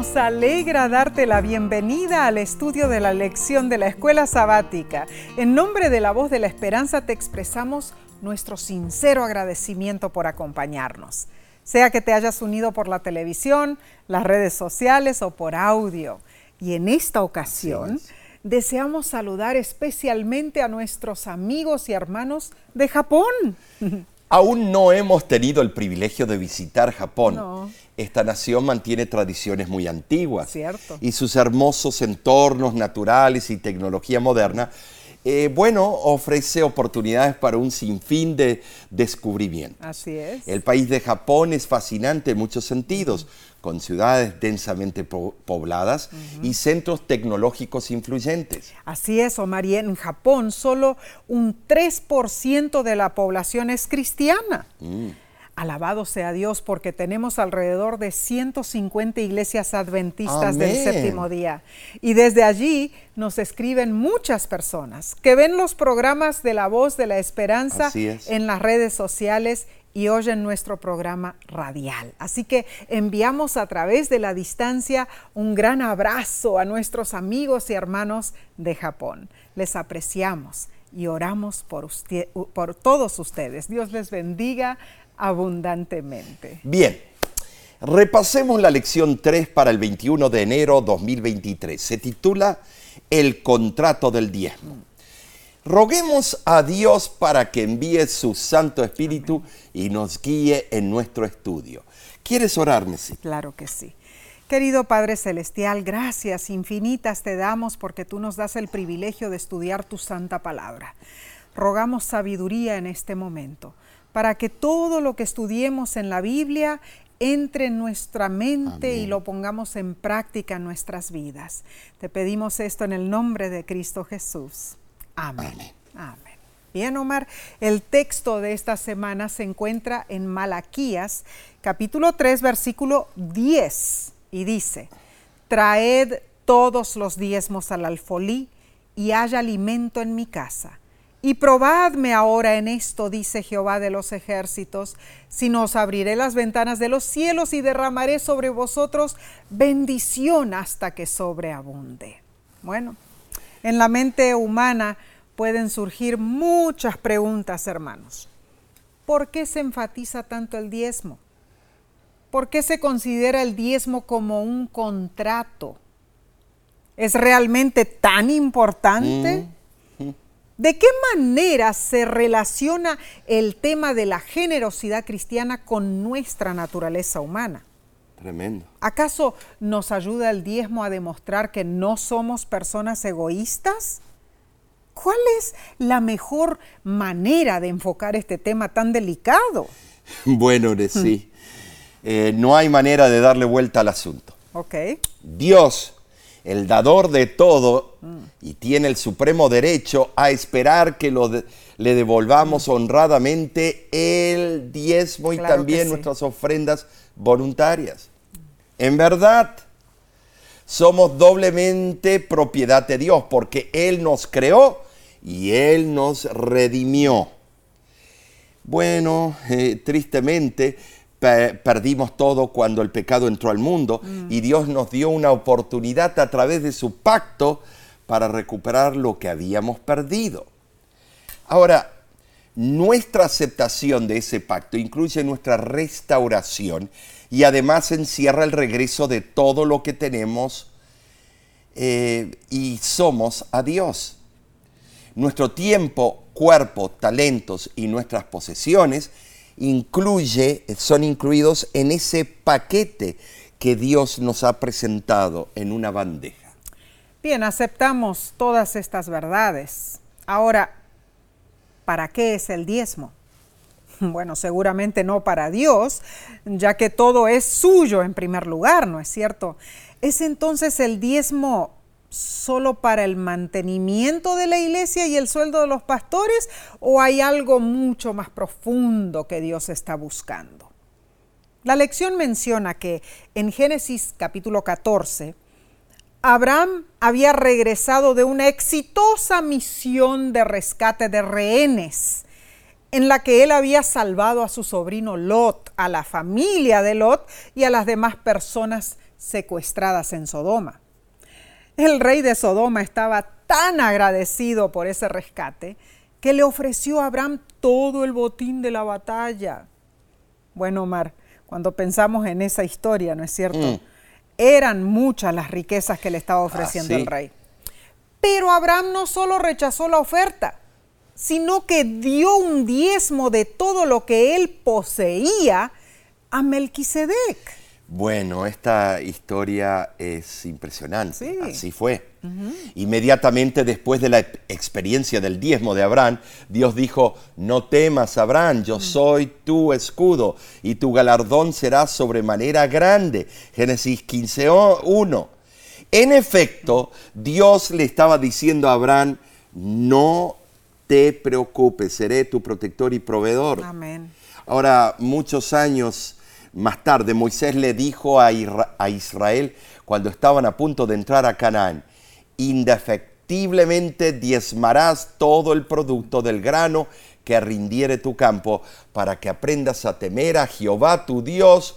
Nos alegra darte la bienvenida al estudio de la lección de la escuela sabática. En nombre de la voz de la esperanza te expresamos nuestro sincero agradecimiento por acompañarnos, sea que te hayas unido por la televisión, las redes sociales o por audio. Y en esta ocasión deseamos saludar especialmente a nuestros amigos y hermanos de Japón. Aún no hemos tenido el privilegio de visitar Japón. Esta nación mantiene tradiciones muy antiguas. Cierto. Y sus hermosos entornos naturales y tecnología moderna eh, bueno, ofrece oportunidades para un sinfín de descubrimientos. Así es. El país de Japón es fascinante en muchos sentidos, con ciudades densamente pobladas y centros tecnológicos influyentes. Así es, Omar, y en Japón solo un 3% de la población es cristiana. Mm. Alabado sea Dios porque tenemos alrededor de 150 iglesias adventistas del séptimo día. Y desde allí nos escriben muchas personas que ven los programas de la voz de la esperanza en las redes sociales y oyen nuestro programa radial. Así que enviamos a través de la distancia un gran abrazo a nuestros amigos y hermanos de Japón. Les apreciamos y oramos por, usted, por todos ustedes. Dios les bendiga abundantemente. Bien, repasemos la lección 3 para el 21 de enero 2023. Se titula El contrato del diezmo. Roguemos a Dios para que envíe su Santo Espíritu y nos guíe en nuestro estudio. ¿Quieres orar, Messi? Claro que sí. Querido Padre Celestial, gracias infinitas te damos porque tú nos das el privilegio de estudiar tu santa palabra. Rogamos sabiduría en este momento para que todo lo que estudiemos en la Biblia entre en nuestra mente y lo pongamos en práctica en nuestras vidas. Te pedimos esto en el nombre de Cristo Jesús. Amén. Amén. Bien, Omar, el texto de esta semana se encuentra en Malaquías, capítulo 3, versículo 10, y dice, Traed todos los diezmos al alfolí y haya alimento en mi casa y probadme ahora en esto, dice Jehová de los ejércitos, si os abriré las ventanas de los cielos y derramaré sobre vosotros bendición hasta que sobreabunde. Bueno, en la mente humana pueden surgir muchas preguntas, hermanos. ¿Por qué se enfatiza tanto el diezmo? ¿Por qué se considera el diezmo como un contrato? ¿Es realmente tan importante? Mm. ¿De qué manera se relaciona el tema de la generosidad cristiana con nuestra naturaleza humana? Tremendo. ¿Acaso nos ayuda el diezmo a demostrar que no somos personas egoístas? ¿Cuál es la mejor manera de enfocar este tema tan delicado? Bueno, sí. Eh, no hay manera de darle vuelta al asunto. Ok. Dios el dador de todo, y tiene el supremo derecho a esperar que lo le devolvamos honradamente el diezmo y también nuestras ofrendas voluntarias. En verdad, somos doblemente propiedad de Dios porque Él nos creó y Él nos redimió. Bueno, eh, tristemente, perdimos todo cuando el pecado entró al mundo y Dios nos dio una oportunidad a través de su pacto para recuperar lo que habíamos perdido. Ahora, nuestra aceptación de ese pacto incluye nuestra restauración y además encierra el regreso de todo lo que tenemos eh, y somos a Dios. Nuestro tiempo, cuerpo, talentos y nuestras posesiones incluye, son incluidos en ese paquete que Dios nos ha presentado en una bandeja. Bien, aceptamos todas estas verdades. Ahora, ¿para qué es el diezmo? Bueno, seguramente no para Dios, ya que todo es suyo en primer lugar, ¿no es cierto? ¿Es entonces el diezmo solo para el mantenimiento de la iglesia y el sueldo de los pastores o hay algo mucho más profundo que Dios está buscando? La lección menciona que en Génesis capítulo 14, Abraham había regresado de una exitosa misión de rescate de rehenes, en la que él había salvado a su sobrino Lot, a la familia de Lot y a las demás personas secuestradas en Sodoma. El rey de Sodoma estaba tan agradecido por ese rescate que le ofreció a Abraham todo el botín de la batalla. Bueno, Omar, cuando pensamos en esa historia, ¿no es cierto? Mm. Eran muchas las riquezas que le estaba ofreciendo el rey. Pero Abraham no solo rechazó la oferta, sino que dio un diezmo de todo lo que él poseía a Melquisedec. Bueno, esta historia es impresionante. Así fue. Inmediatamente después de la experiencia del diezmo de Abraham, Dios dijo, no temas, Abraham, yo mm. soy tu escudo y tu galardón será sobremanera grande. Génesis 15, 1. En efecto, Dios le estaba diciendo a Abraham, no te preocupes, seré tu protector y proveedor. Amén. Ahora, muchos años más tarde, Moisés le dijo a, Israel cuando estaban a punto de entrar a Canaán, indefectiblemente diezmarás todo el producto del grano que rindiere tu campo, para que aprendas a temer a Jehová tu Dios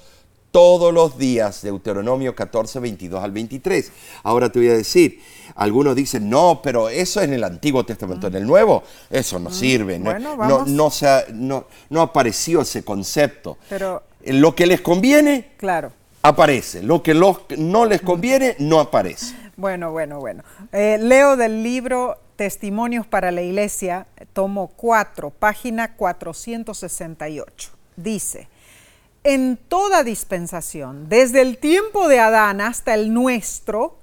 todos los días. Deuteronomio 14, 22 al 23. Ahora te voy a decir, algunos dicen, no, pero eso es en el Antiguo Testamento, en el Nuevo, eso no mm. sirve. no, no, no, no, apareció ese concepto. Pero lo que les conviene, claro. aparece. Lo que no les conviene, no aparece. Bueno, bueno, bueno. Eh, leo del libro Testimonios para la Iglesia, tomo 4, página 468. Dice, en toda dispensación, desde el tiempo de Adán hasta el nuestro,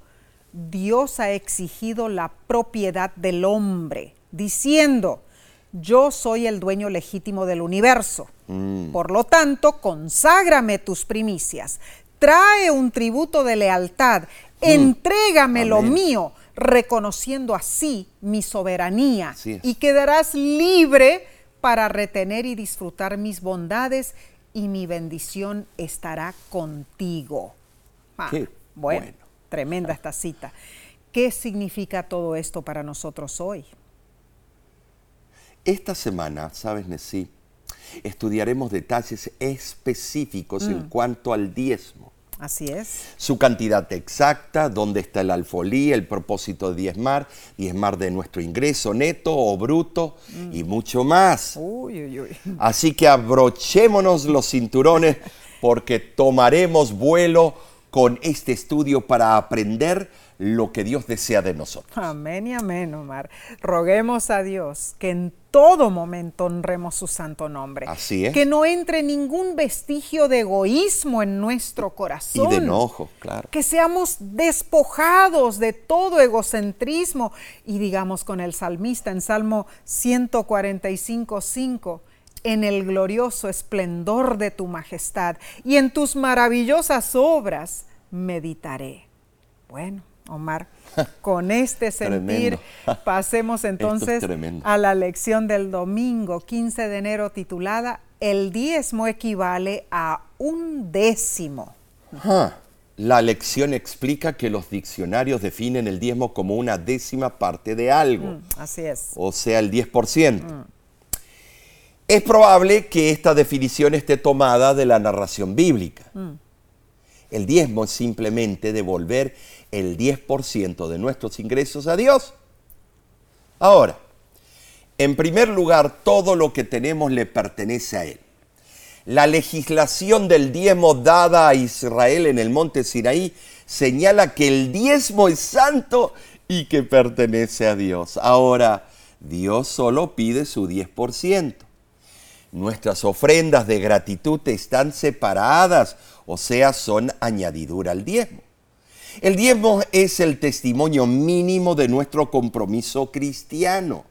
Dios ha exigido la propiedad del hombre, diciendo, yo soy el dueño legítimo del universo. Mm. Por lo tanto, conságrame tus primicias, trae un tributo de lealtad, mm. entrégame lo mío, reconociendo así mi soberanía, y quedarás libre para retener y disfrutar mis bondades y mi bendición estará contigo. Ah, bueno, tremenda esta cita. ¿Qué significa todo esto para nosotros hoy? Esta semana, ¿sabes, Nessie? Estudiaremos detalles específicos en mm. cuanto al diezmo. Así es. Su cantidad exacta, dónde está el alfolí, el propósito de diezmar, diezmar de nuestro ingreso neto o bruto y mm. mucho más. Uy, uy, uy. Así que abrochémonos los cinturones porque tomaremos vuelo con este estudio para aprender lo que Dios desea de nosotros. Amén y amén, Omar. Roguemos a Dios que en todo momento honremos su santo nombre. Así es. Que no entre ningún vestigio de egoísmo en nuestro corazón. Y de enojo, claro. Que seamos despojados de todo egocentrismo. Y digamos con el salmista en Salmo 145, 5 en el glorioso esplendor de tu majestad y en tus maravillosas obras meditaré. Bueno, Omar. Con este sentir pasemos entonces a la lección del domingo 15 de enero titulada El diezmo equivale a un décimo. La lección explica que los diccionarios definen el diezmo como una décima parte de algo. Mm, así es. O sea, el 10%. Mm. Es probable que esta definición esté tomada de la narración bíblica. Mm. El diezmo es simplemente devolver el 10% de nuestros ingresos a Dios. Ahora, en primer lugar, todo lo que tenemos le pertenece a Él. La legislación del diezmo dada a Israel en el monte Sinaí señala que el diezmo es santo y que pertenece a Dios. Ahora, Dios solo pide su 10%. Nuestras ofrendas de gratitud están separadas, o sea, son añadidura al diezmo. El diezmo es el testimonio mínimo de nuestro compromiso cristiano.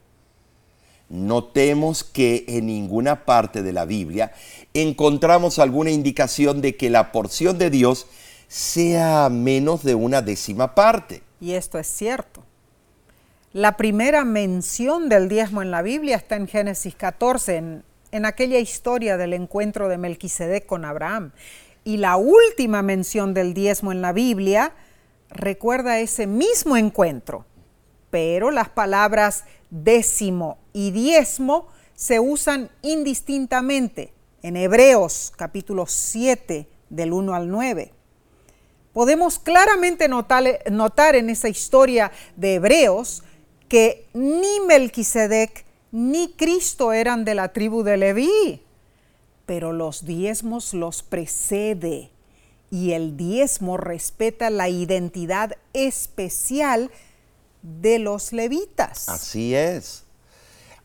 Notemos que en ninguna parte de la Biblia encontramos alguna indicación de que la porción de Dios sea menos de una décima parte. Y esto es cierto. La primera mención del diezmo en la Biblia está en Génesis 14, en, en aquella historia del encuentro de Melquisedec con Abraham. Y la última mención del diezmo en la Biblia recuerda ese mismo encuentro, pero las palabras décimo y diezmo se usan indistintamente en Hebreos capítulo 7 del 1 al 9. Podemos claramente notar, en esa historia de Hebreos que ni Melquisedec ni Cristo eran de la tribu de Leví, pero los diezmos los precede y el diezmo respeta la identidad especial de los levitas. Así es.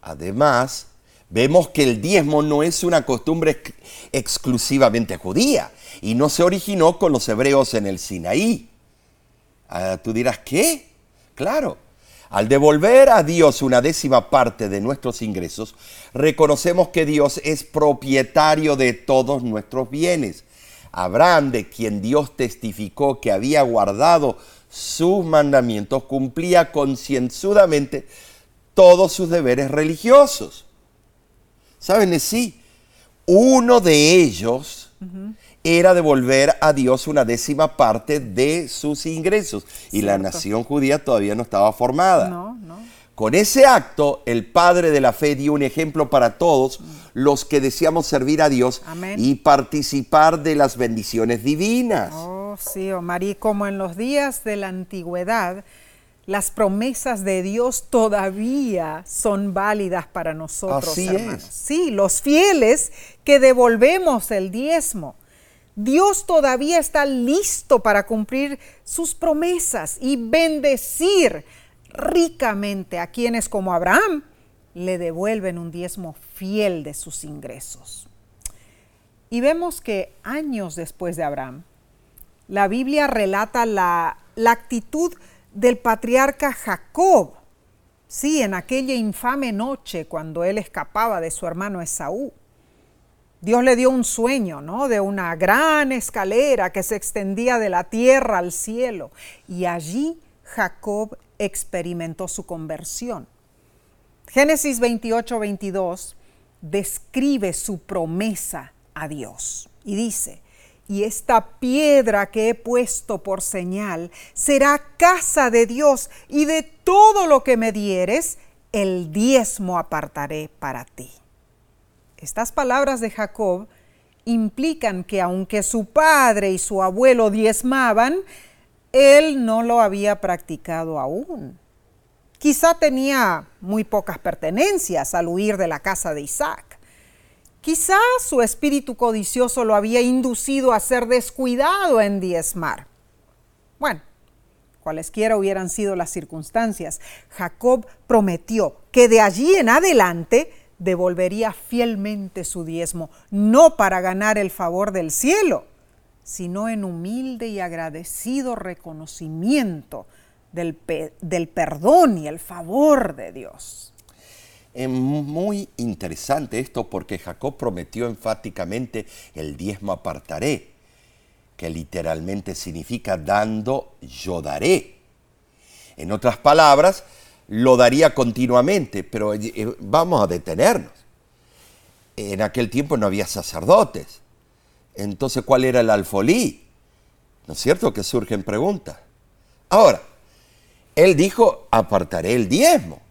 Además, vemos que el diezmo no es una costumbre exclusivamente judía y no se originó con los hebreos en el Sinaí. Ah, Tú dirás, ¿qué? Claro. Al devolver a Dios una décima parte de nuestros ingresos, reconocemos que Dios es propietario de todos nuestros bienes. Abraham, de quien Dios testificó que había guardado sus mandamientos, cumplía concienzudamente todos sus deberes religiosos. ¿Saben? Sí, uno de ellos era devolver a Dios una décima parte de sus ingresos. Y la nación judía todavía no estaba formada. No, no. Con ese acto, el Padre de la Fe dio un ejemplo para todos los que deseamos servir a Dios Amén. y participar de las bendiciones divinas. Oh, sí, Omar, y como en los días de la antigüedad, las promesas de Dios todavía son válidas para nosotros, Así hermanos. es. Sí, los fieles que devolvemos el diezmo. Dios todavía está listo para cumplir sus promesas y bendecir ricamente a quienes como Abraham le devuelven un diezmo fiel de sus ingresos. Y vemos que años después de Abraham, la Biblia relata la, la actitud del patriarca Jacob, sí, en aquella infame noche cuando él escapaba de su hermano Esaú. Dios le dio un sueño, ¿no? De una gran escalera que se extendía de la tierra al cielo. Y allí Jacob experimentó su conversión. Génesis 28, 22 describe su promesa a Dios y dice, y esta piedra que he puesto por señal será casa de Dios y de todo lo que me dieres, el diezmo apartaré para ti. Estas palabras de Jacob implican que aunque su padre y su abuelo diezmaban, él no lo había practicado aún. Quizá tenía muy pocas pertenencias al huir de la casa de Isaac. Quizá su espíritu codicioso lo había inducido a ser descuidado en diezmar. Bueno, cualesquiera hubieran sido las circunstancias, Jacob prometió que de allí en adelante devolvería fielmente su diezmo, no para ganar el favor del cielo, sino en humilde y agradecido reconocimiento del, del perdón y el favor de Dios. Es muy interesante esto porque Jacob prometió enfáticamente el diezmo apartaré, que literalmente significa dando yo daré. En otras palabras, lo daría continuamente, pero eh, vamos a detenernos. En aquel tiempo no había sacerdotes. Entonces, ¿cuál era el alfolí? ¿No es cierto que surgen preguntas? Ahora, él dijo, apartaré el diezmo.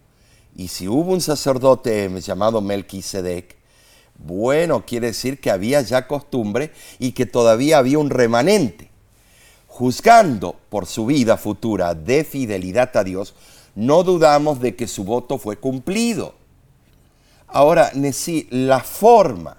Y si hubo un sacerdote llamado Melquisedec, bueno, quiere decir que había ya costumbre y que todavía había un remanente. Juzgando por su vida futura de fidelidad a Dios, no dudamos de que su voto fue cumplido. Ahora, Nesí, la forma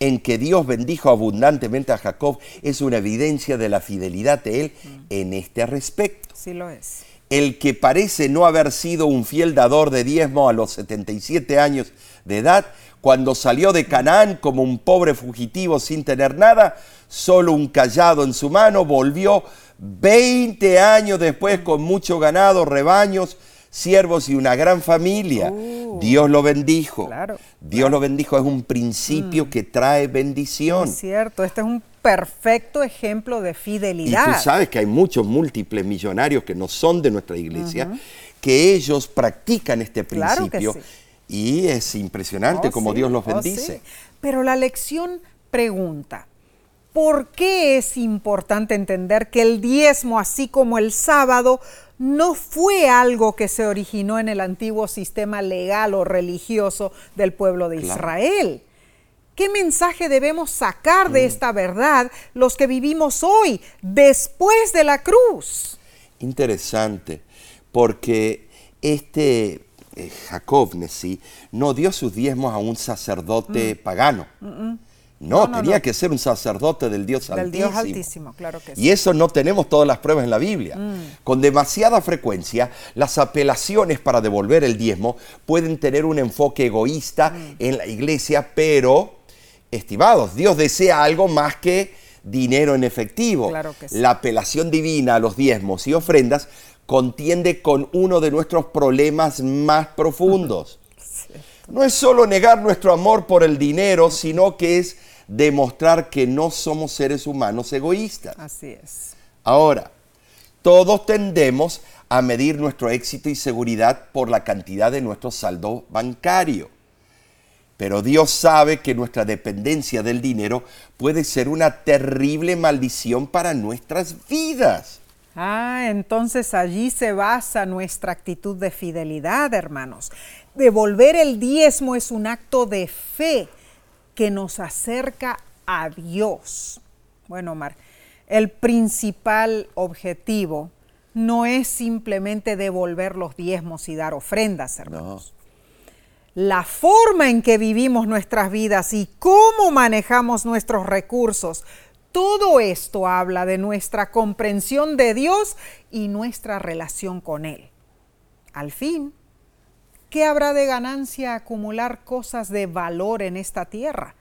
en que Dios bendijo abundantemente a Jacob es una evidencia de la fidelidad de él en este respecto. Sí lo es. El que parece no haber sido un fiel dador de diezmo a los 77 años de edad, cuando salió de Canaán como un pobre fugitivo sin tener nada, solo un callado en su mano, volvió 20 años después con mucho ganado, rebaños, siervos y una gran familia. Uh, Dios lo bendijo. claro, Dios lo bendijo, es un principio que trae bendición. Es cierto, este es un perfecto ejemplo de Y fidelidad. tú sabes que hay muchos múltiples millonarios que no son de nuestra iglesia, que ellos practican este Claro que principio sí. y es impresionante Oh, como sí, Dios los oh, bendice. sí. Pero la lección pregunta, ¿por qué es importante entender que el diezmo, así como el sábado, no fue algo que se originó en el antiguo sistema legal o religioso del pueblo de Claro. Israel? ¿Qué mensaje debemos sacar de esta verdad los que vivimos hoy, después de la cruz? Interesante, porque este eh, Jacob Nesí no dio sus diezmos a un sacerdote pagano. No, tenía que ser un sacerdote del Dios Del Altísimo. Dios Altísimo, claro que sí. Y eso no tenemos todas las pruebas en la Biblia. Con demasiada frecuencia, las apelaciones para devolver el diezmo pueden tener un enfoque egoísta en la iglesia, pero, estimados, Dios desea algo más que dinero en efectivo. Claro que sí. La apelación divina a los diezmos y ofrendas contiende con uno de nuestros problemas más profundos. No es solo negar nuestro amor por el dinero, sino que es demostrar que no somos seres humanos egoístas. Así es. Ahora, todos tendemos a medir nuestro éxito y seguridad por la cantidad de nuestro saldo bancario. Pero Dios sabe que nuestra dependencia del dinero puede ser una terrible maldición para nuestras vidas. Ah, entonces allí se basa nuestra actitud de fidelidad, hermanos. Devolver el diezmo es un acto de fe que nos acerca a Dios. Bueno, Omar, el principal objetivo no es simplemente devolver los diezmos y dar ofrendas, hermanos. La forma en que vivimos nuestras vidas y cómo manejamos nuestros recursos, todo esto habla de nuestra comprensión de Dios y nuestra relación con Él. Al fin, ¿qué habrá de ganancia acumular cosas de valor en esta tierra?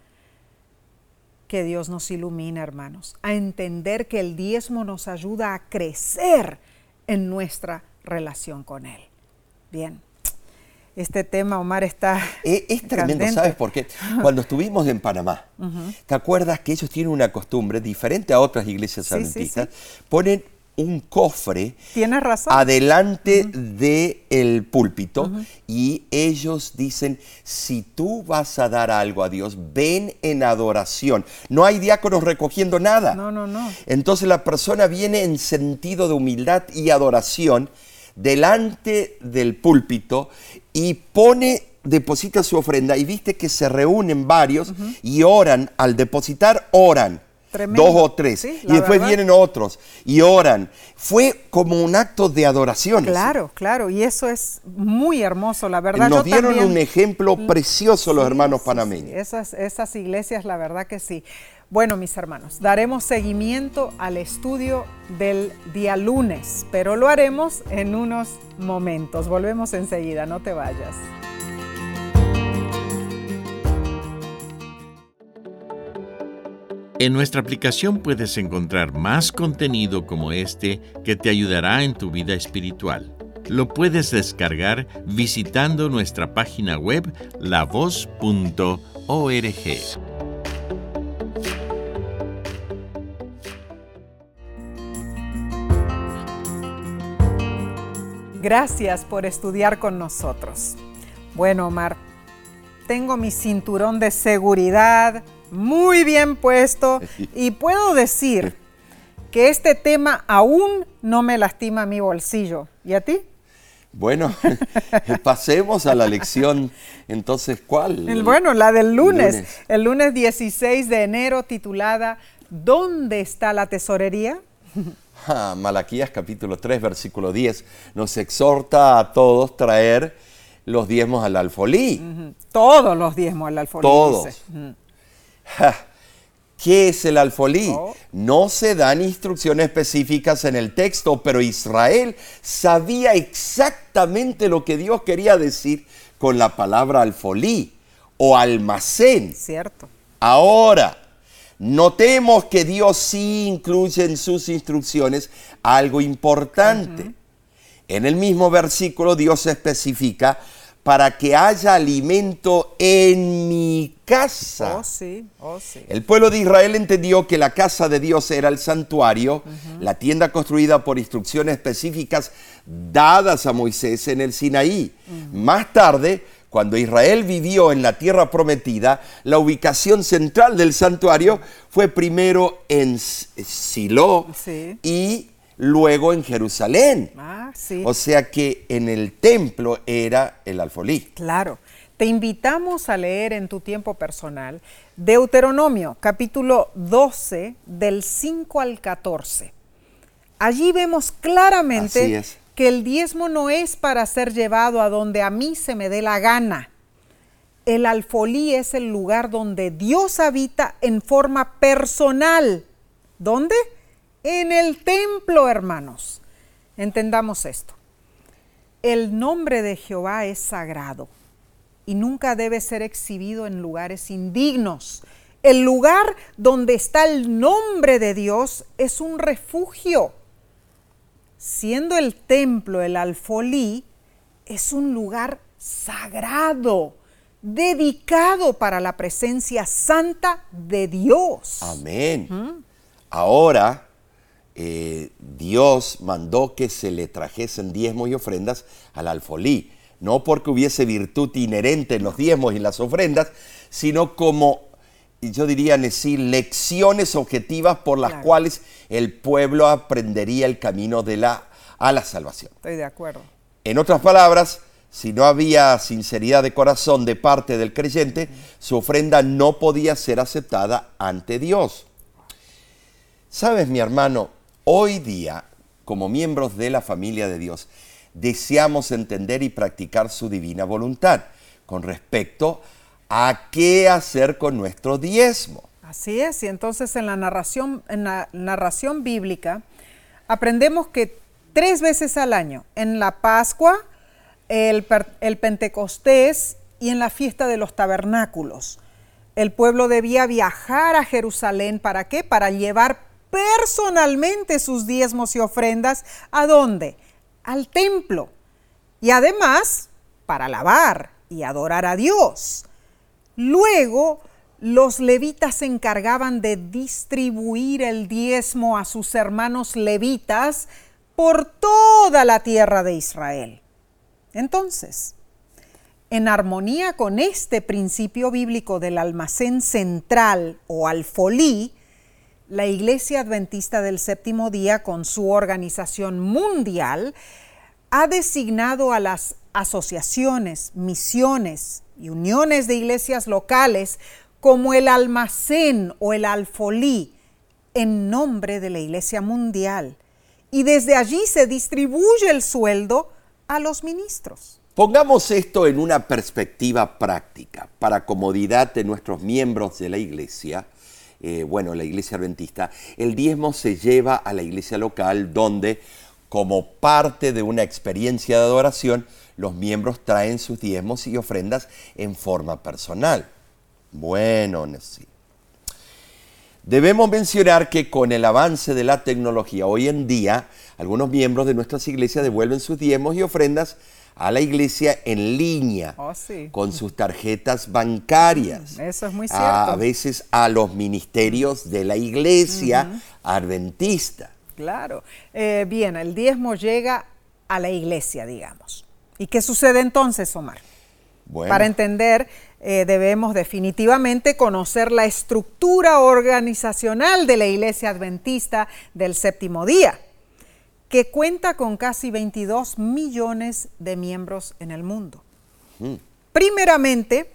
Que Dios nos ilumine, hermanos, a entender que el diezmo nos ayuda a crecer en nuestra relación con Él. Bien, este tema, Omar, está... Es, es tremendo, candente. ¿sabes por qué? Cuando estuvimos en Panamá, ¿te acuerdas que ellos tienen una costumbre diferente a otras iglesias Sí, sí, adventistas? Ponen un cofre Tienes razón. adelante del púlpito y ellos dicen, si tú vas a dar algo a Dios, ven en adoración. No hay diáconos recogiendo nada. No, no, no. Entonces la persona viene en sentido de humildad y adoración delante del púlpito y pone, deposita su ofrenda y viste que se reúnen varios y oran, al depositar oran. Tremendo. Dos o tres. Sí, y después verdad. vienen otros y oran. Fue como un acto de adoración. Claro, claro, y eso es muy hermoso, la verdad. Nos Yo dieron también- un ejemplo precioso los Sí, hermanos panameños. Esas, esas iglesias, la verdad que sí. Bueno, mis hermanos, daremos seguimiento al estudio del día lunes, pero lo haremos en unos momentos. Volvemos enseguida, no te vayas. En nuestra aplicación puedes encontrar más contenido como este que te ayudará en tu vida espiritual. Lo puedes descargar visitando nuestra página web lavoz.org. Gracias por estudiar con nosotros. Bueno, Omar, tengo mi cinturón de seguridad muy bien puesto y puedo decir que este tema aún no me lastima mi bolsillo. ¿Y a ti? Bueno, pasemos a la lección. Entonces, ¿cuál? El- bueno, la del lunes, lunes. el lunes 16 de enero titulada ¿Dónde está la tesorería? Ah, Malaquías capítulo 3, versículo 10, nos exhorta a todos traer los diezmos al alfolí. Todos los diezmos al alfolí. Todos. dice. Ja, ¿Qué es el alfolí? Oh. No se dan instrucciones específicas en el texto, pero Israel sabía exactamente lo que Dios quería decir con la palabra alfolí o almacén. Cierto. Ahora, notemos que Dios sí incluye en sus instrucciones algo importante. En el mismo versículo Dios especifica para que haya alimento en mi casa. Oh, sí, oh, sí. El pueblo de Israel entendió que la casa de Dios era el santuario, la tienda construida por instrucciones específicas dadas a Moisés en el Sinaí. Más tarde, cuando Israel vivió en la tierra prometida, la ubicación central del santuario fue primero en Silo Sí. y luego en Jerusalén. Ah, sí. O sea que en el templo era el alfolí. Claro. te invitamos a leer en tu tiempo personal Deuteronomio capítulo 12 del 5 al 14. Allí vemos claramente que el diezmo no es para ser llevado a donde a mí se me dé la gana. El alfolí es el lugar donde Dios habita en forma personal. ¿Dónde? En el templo, hermanos. Entendamos esto. El nombre de Jehová es sagrado y nunca debe ser exhibido en lugares indignos. El lugar donde está el nombre de Dios es un refugio. Siendo el templo el alfolí, es un lugar sagrado, dedicado para la presencia santa de Dios. Amén. Ahora, eh, Dios mandó que se le trajesen diezmos y ofrendas al alfolí no porque hubiese virtud inherente en los diezmos y las ofrendas, sino como, yo diría lecciones objetivas por las cuales el pueblo aprendería el camino de la, a la salvación. Estoy de acuerdo. En otras palabras, si no había sinceridad de corazón de parte del creyente, su ofrenda no podía ser aceptada ante Dios. Sabes, mi hermano, hoy día, como miembros de la familia de Dios, deseamos entender y practicar su divina voluntad con respecto a qué hacer con nuestro diezmo. Así es, y entonces en la narración, en la narración bíblica aprendemos que tres veces al año, en la Pascua, el, el Pentecostés y en la fiesta de los tabernáculos, el pueblo debía viajar a Jerusalén, ¿para qué? Para llevar personalmente sus diezmos y ofrendas. ¿A dónde? al templo y además para alabar y adorar a Dios. Luego, los levitas se encargaban de distribuir el diezmo a sus hermanos levitas por toda la tierra de Israel. Entonces, en armonía con este principio bíblico del almacén central o alfolí, la Iglesia Adventista del Séptimo Día, con su organización mundial, ha designado a las asociaciones, misiones y uniones de iglesias locales como el almacén o el alfolí en nombre de la Iglesia Mundial. Y desde allí se distribuye el sueldo a los ministros. Pongamos esto en una perspectiva práctica, para comodidad de nuestros miembros de la Iglesia eh, bueno, la iglesia adventista, el diezmo se lleva a la iglesia local donde, como parte de una experiencia de adoración, los miembros traen sus diezmos y ofrendas en forma personal. Bueno, sí. Debemos mencionar que con el avance de la tecnología hoy en día, algunos miembros de nuestras iglesias devuelven sus diezmos y ofrendas a la iglesia en línea oh, con sus tarjetas bancarias. Eso es muy cierto. A, veces a los ministerios de la iglesia adventista. Claro. Eh, bien, el diezmo llega a la iglesia, digamos. ¿Y qué sucede entonces, Omar? Bueno. Para entender, eh, debemos definitivamente conocer la estructura organizacional de la iglesia adventista del séptimo día que cuenta con casi 22 millones de miembros en el mundo. Mm. Primeramente,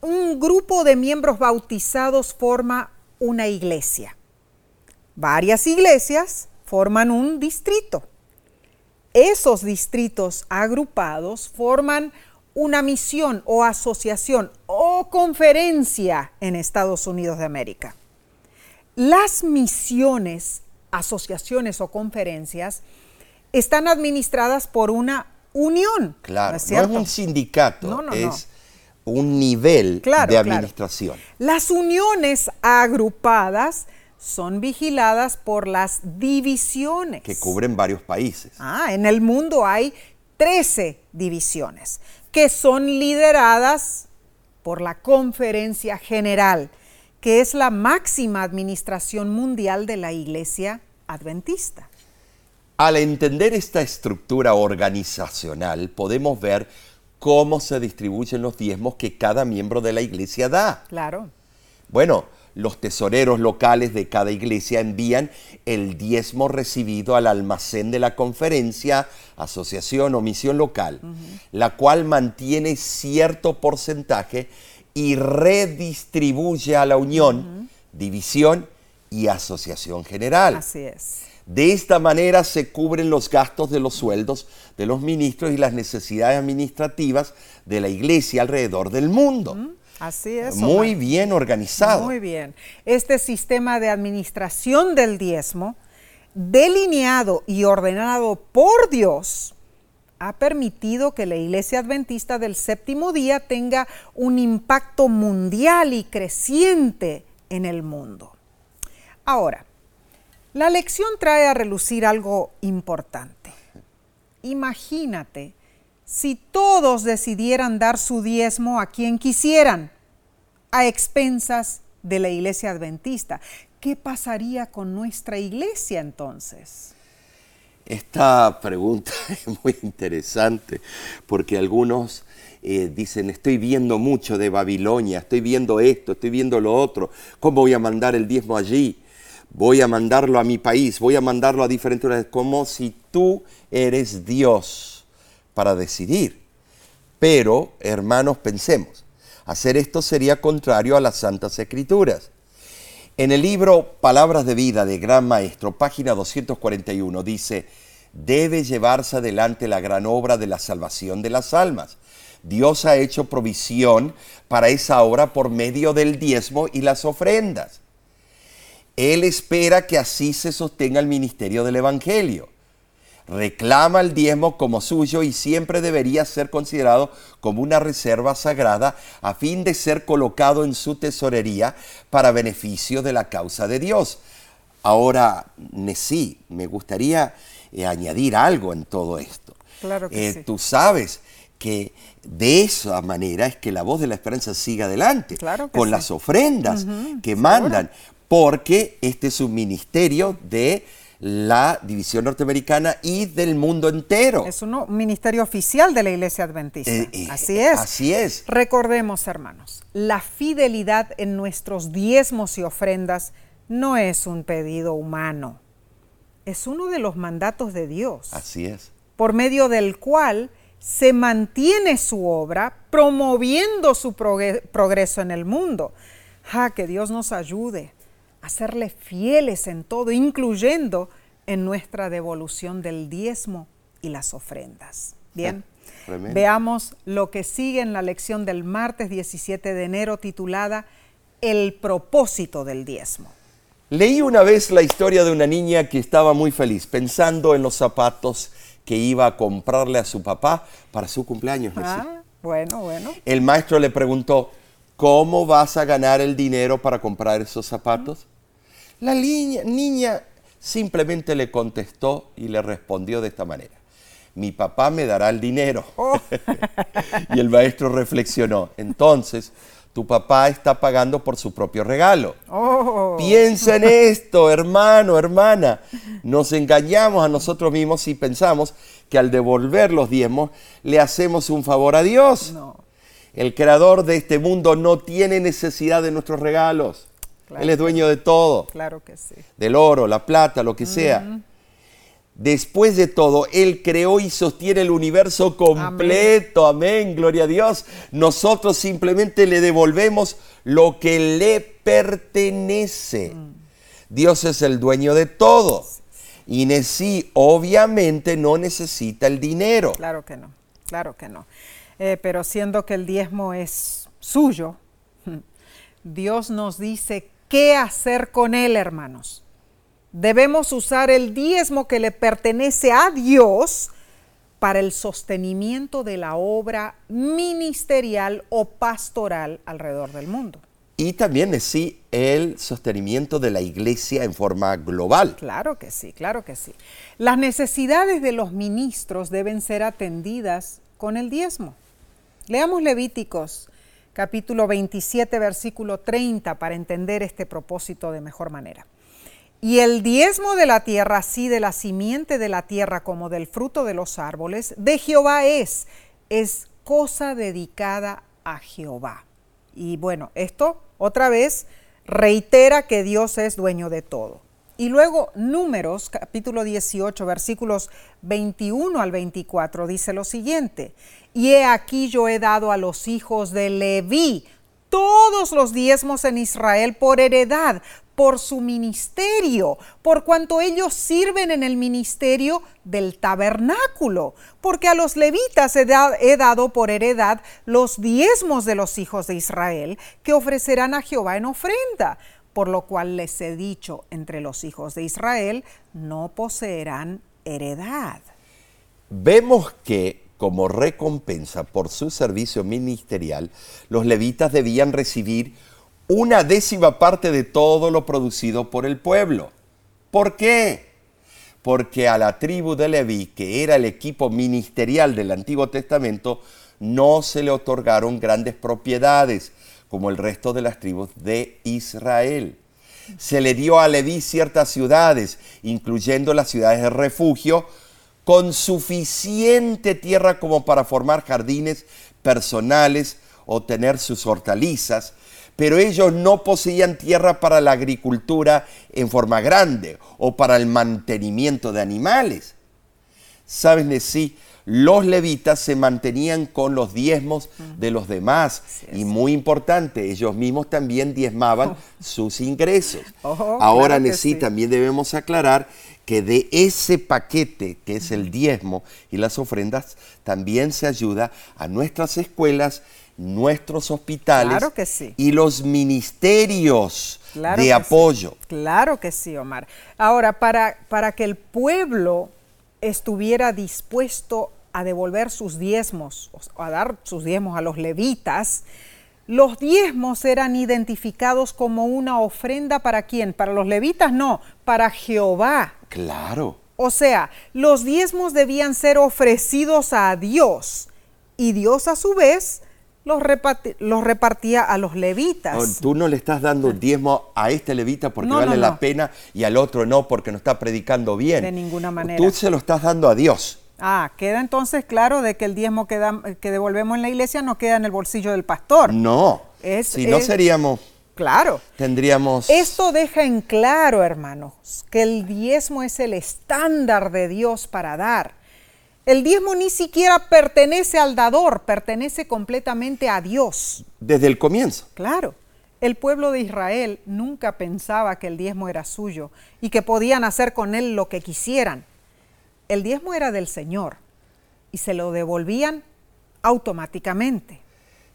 un grupo de miembros bautizados forma una iglesia. Varias iglesias forman un distrito. Esos distritos agrupados forman una misión o asociación o conferencia en Estados Unidos de América. Las misiones asociaciones o conferencias están administradas por una unión. Claro, no es, un sindicato, es un nivel de administración. Las uniones agrupadas son vigiladas por las divisiones. Que cubren varios países. Ah, en el mundo hay 13 divisiones que son lideradas por la Conferencia General que es la máxima administración mundial de la Iglesia Adventista. Al entender esta estructura organizacional, podemos ver cómo se distribuyen los diezmos que cada miembro de la iglesia da. Claro. Bueno, los tesoreros locales de cada iglesia envían el diezmo recibido al almacén de la conferencia, asociación o misión local, la cual mantiene cierto porcentaje y redistribuye a la unión, división y asociación general. Así es. De esta manera se cubren los gastos de los sueldos de los ministros y las necesidades administrativas de la iglesia alrededor del mundo. Así es. Muy bien organizado. Muy bien. Este sistema de administración del diezmo, delineado y ordenado por Dios, ha permitido que la Iglesia Adventista del séptimo día tenga un impacto mundial y creciente en el mundo. Ahora, la lección trae a relucir algo importante. Imagínate si todos decidieran dar su diezmo a quien quisieran, a expensas de la iglesia adventista. ¿Qué pasaría con nuestra iglesia entonces? Esta pregunta es muy interesante porque algunos eh, dicen, estoy viendo mucho de Babilonia, estoy viendo esto, estoy viendo lo otro, ¿cómo voy a mandar el diezmo allí? Voy a mandarlo a mi país, voy a mandarlo a diferentes lugares, como si tú eres Dios para decidir. Pero, hermanos, pensemos, hacer esto sería contrario a las Santas Escrituras. En el libro Palabras de Vida de Gran Maestro, página 241, dice, debe llevarse adelante la gran obra de la salvación de las almas. Dios ha hecho provisión para esa obra por medio del diezmo y las ofrendas. Él espera que así se sostenga el ministerio del Evangelio reclama el diezmo como suyo y siempre debería ser considerado como una reserva sagrada a fin de ser colocado en su tesorería para beneficio de la causa de Dios. Ahora, sí, me gustaría eh, añadir algo en todo esto. Claro que eh, sí. Tú sabes que de esa manera es que la voz de la esperanza siga adelante, Claro con sí. las ofrendas que mandan, porque este es un ministerio de la división norteamericana y del mundo entero. Es un ministerio oficial de la Iglesia Adventista. Eh, eh, así es. Así es. Recordemos, hermanos, la fidelidad en nuestros diezmos y ofrendas no es un pedido humano, es uno de los mandatos de Dios, Así es. por medio del cual se mantiene su obra promoviendo su progre- progreso en el mundo. Ah, que Dios nos ayude a serle fieles en todo, incluyendo en nuestra devolución del diezmo y las ofrendas. Bien, veamos lo que sigue en la lección del martes 17 de enero titulada El propósito del diezmo. Leí una vez la historia de una niña que estaba muy feliz pensando en los zapatos que iba a comprarle a su papá para su cumpleaños. Ah, bueno, bueno. El maestro le preguntó, ¿cómo vas a ganar el dinero para comprar esos zapatos? La niña, niña simplemente le contestó y le respondió de esta manera. Mi papá me dará el dinero. Oh. y el maestro reflexionó. Entonces, tu papá está pagando por su propio regalo. Oh, Piensa en esto, hermano, hermana. Nos engañamos a nosotros mismos y pensamos que al devolver los diezmos le hacemos un favor a Dios. no. El creador de este mundo no tiene necesidad de nuestros regalos. Claro. Él es dueño de todo, Claro que sí. del oro, la plata, lo que sea. Después de todo, Él creó y sostiene el universo completo. Amén. gloria a Dios. Nosotros simplemente le devolvemos lo que le pertenece. Dios es el dueño de todo. Y Nesí obviamente no necesita el dinero. Claro que no, claro que no. Eh, pero siendo que el diezmo es suyo, Dios nos dice qué hacer con él, hermanos. Debemos usar el diezmo que le pertenece a Dios para el sostenimiento de la obra ministerial o pastoral alrededor del mundo. Y también Nesí el sostenimiento de la iglesia en forma global. Claro que sí, claro que sí. Las necesidades de los ministros deben ser atendidas con el diezmo. Leamos Levíticos capítulo 27 versículo 30 para entender este propósito de mejor manera. Y el diezmo de la tierra, así de la simiente de la tierra como del fruto de los árboles, de Jehová es, es cosa dedicada a Jehová. Y bueno, esto otra vez reitera que Dios es dueño de todo. Y luego Números, capítulo 18, versículos 21 al 24, dice lo siguiente, y he aquí yo he dado a los hijos de Leví todos los diezmos en Israel por heredad, por su ministerio, por cuanto ellos sirven en el ministerio del tabernáculo, porque a los levitas he, dado por heredad los diezmos de los hijos de Israel que ofrecerán a Jehová en ofrenda, por lo cual les he dicho, entre los hijos de Israel no poseerán heredad. Vemos que como recompensa por su servicio ministerial, los levitas debían recibir una décima parte de todo lo producido por el pueblo. ¿Por qué? Porque a la tribu de Leví, que era el equipo ministerial del Antiguo Testamento, no se le otorgaron grandes propiedades como el resto de las tribus de Israel. Se le dio a Leví ciertas ciudades, incluyendo las ciudades de refugio, con suficiente tierra como para formar jardines personales o tener sus hortalizas, pero ellos no poseían tierra para la agricultura en forma grande o para el mantenimiento de animales. ¿Sabes, sí? Los levitas se mantenían con los diezmos de los demás y muy importante, ellos mismos también diezmaban oh. sus ingresos. Oh, Ahora, Nesí, también debemos aclarar que de ese paquete que es el diezmo y las ofrendas, también se ayuda a nuestras escuelas nuestros hospitales y los ministerios de apoyo. Claro que sí, Omar. Ahora, para, para que el pueblo estuviera dispuesto a devolver sus diezmos, a dar sus diezmos a los levitas, los diezmos eran identificados como una ofrenda para quién? Para los levitas no, para Jehová. Claro. O sea, los diezmos debían ser ofrecidos a Dios y Dios a su vez los, repartía a los levitas. tú no le estás dando diezmo a este levita porque vale la pena y al otro no porque no está predicando bien. De ninguna manera. Tú se lo estás dando a Dios. Ah, queda entonces claro de que el diezmo que, que devolvemos en la iglesia no queda en el bolsillo del pastor. No. si no seríamos... Claro. Tendríamos... Esto deja en claro, hermanos, que el diezmo es el estándar de Dios para dar. El diezmo ni siquiera pertenece al dador, pertenece completamente a Dios. Desde el comienzo. Claro. El pueblo de Israel nunca pensaba que el diezmo era suyo y que podían hacer con él lo que quisieran. El diezmo era del Señor y se lo devolvían automáticamente.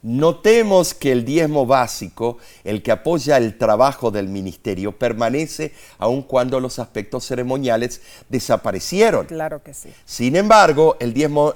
Notemos que el diezmo básico, el que apoya el trabajo del ministerio, permanece aun cuando los aspectos ceremoniales desaparecieron. Claro que sí. Sin embargo, el diezmo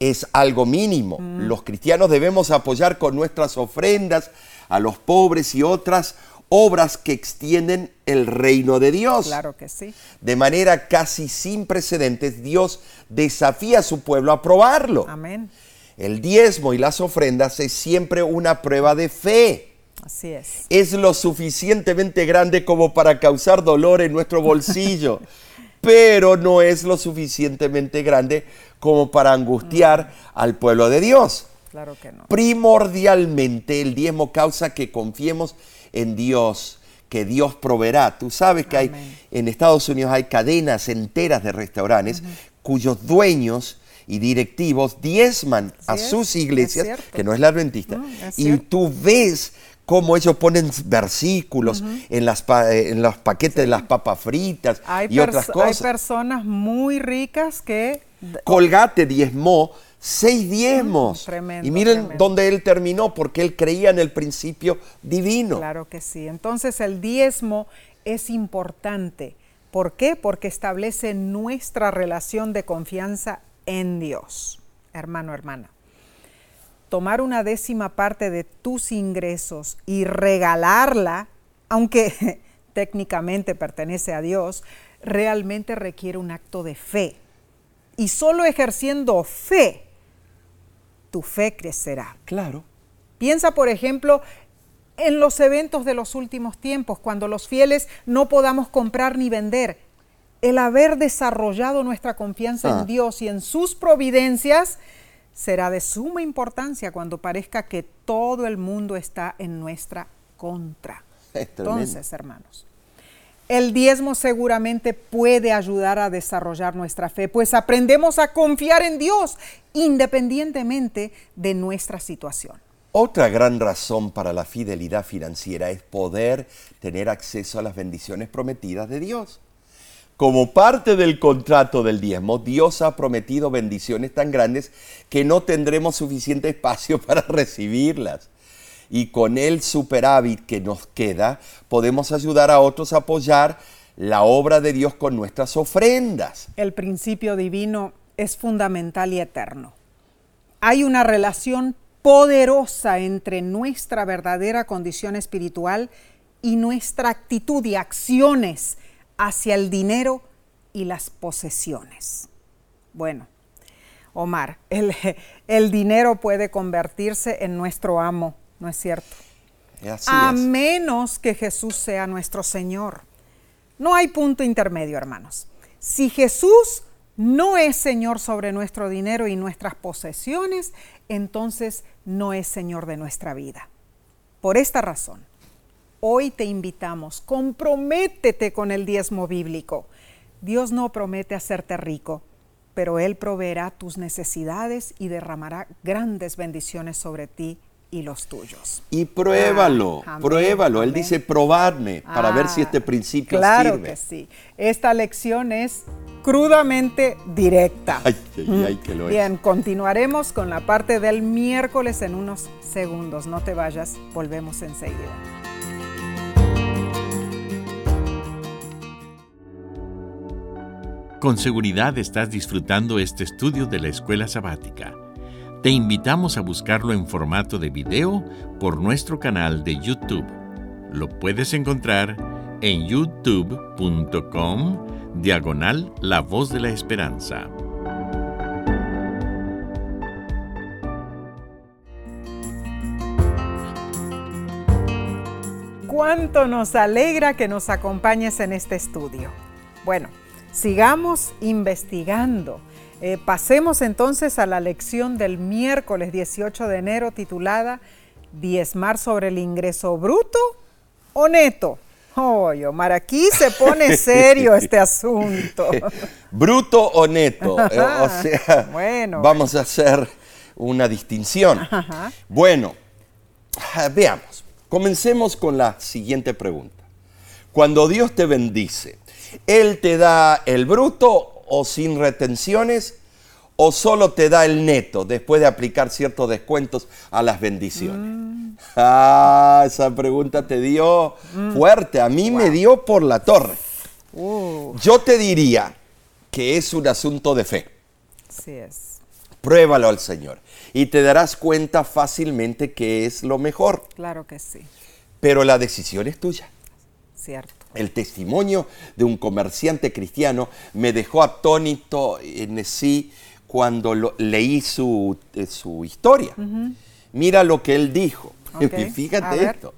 es algo mínimo. Mm. Los cristianos debemos apoyar con nuestras ofrendas a los pobres y otras obras que extienden el reino de Dios. Claro que sí. De manera casi sin precedentes, Dios desafía a su pueblo a probarlo. Amén. El diezmo y las ofrendas es siempre una prueba de fe. Así es. Es lo suficientemente grande como para causar dolor en nuestro bolsillo, pero no es lo suficientemente grande como para angustiar al pueblo de Dios. Claro que no. Primordialmente el diezmo causa que confiemos en Dios, que Dios proveerá. Tú sabes que hay en Estados Unidos hay cadenas enteras de restaurantes cuyos dueños y directivos diezman a sus iglesias, que no es la adventista, y tú ves cómo ellos ponen versículos en, las en los paquetes de las papas fritas y otras cosas. Hay personas muy ricas que... Colgate diezmó seis diezmos. y miren dónde él terminó, porque él creía en el principio divino. Claro que sí. Entonces el diezmo es importante. ¿Por qué? Porque establece nuestra relación de confianza en Dios, hermano, hermana. Tomar una décima parte de tus ingresos y regalarla, aunque técnicamente pertenece a Dios, realmente requiere un acto de fe. Y solo ejerciendo fe, tu fe crecerá. Claro. Piensa, por ejemplo, en los eventos de los últimos tiempos, cuando los fieles no podamos comprar ni vender el haber desarrollado nuestra confianza en ah. Dios y en sus providencias será de suma importancia cuando parezca que todo el mundo está en nuestra contra. Entonces, hermanos, el diezmo seguramente puede ayudar a desarrollar nuestra fe, pues aprendemos a confiar en Dios independientemente de nuestra situación. Otra gran razón para la fidelidad financiera es poder tener acceso a las bendiciones prometidas de Dios. Como parte del contrato del diezmo, Dios ha prometido bendiciones tan grandes que no tendremos suficiente espacio para recibirlas y con el superávit que nos queda podemos ayudar a otros a apoyar la obra de Dios con nuestras ofrendas. El principio divino es fundamental y eterno. Hay una relación poderosa entre nuestra verdadera condición espiritual y nuestra actitud y acciones hacia el dinero y las posesiones. Bueno, Omar, el, el dinero puede convertirse en nuestro amo ¿no es cierto? a menos que Jesús sea nuestro Señor. No hay punto intermedio, hermanos. Si Jesús no es Señor sobre nuestro dinero y nuestras posesiones, entonces no es Señor de nuestra vida. Por esta razón, hoy te invitamos, comprométete con el diezmo bíblico. Dios no promete hacerte rico, pero Él proveerá tus necesidades y derramará grandes bendiciones sobre ti y los tuyos. Y pruébalo, ah, pruébalo. Él dice probarme para ver si este ah, principio claro sirve. Claro que sí. Esta lección es crudamente directa. Ay, ay, que lo Bien, continuaremos con la parte del miércoles en unos segundos. No te vayas, volvemos enseguida. Con seguridad estás disfrutando este estudio de la escuela sabática. Te invitamos a buscarlo en formato de video por nuestro canal de YouTube. Lo puedes encontrar en youtube.com diagonal La Voz de la Esperanza. Cuánto nos alegra que nos acompañes en este estudio. Bueno, sigamos investigando eh, pasemos entonces a la lección del miércoles 18 de enero titulada Diezmar sobre el ingreso bruto o neto. Oye, Omar, aquí se pone serio este asunto. Bruto o neto. Eh, o sea, bueno, vamos a hacer una distinción. Bueno, ah, veamos. Comencemos con la siguiente pregunta. Cuando Dios te bendice, ¿Él te da el bruto o sin retenciones o solo te da el neto después de aplicar ciertos descuentos a las bendiciones? Mm. Ah, esa pregunta te dio mm. fuerte, a mí me dio por la torre. Uh. Yo te diría que es un asunto de fe. Sí es. Pruébalo al Señor y te darás cuenta fácilmente que es lo mejor. Claro que sí. Pero la decisión es tuya. Cierto. El testimonio de un comerciante cristiano me dejó atónito en sí cuando leí su, eh, su historia. Mira lo que él dijo. Fíjate esto.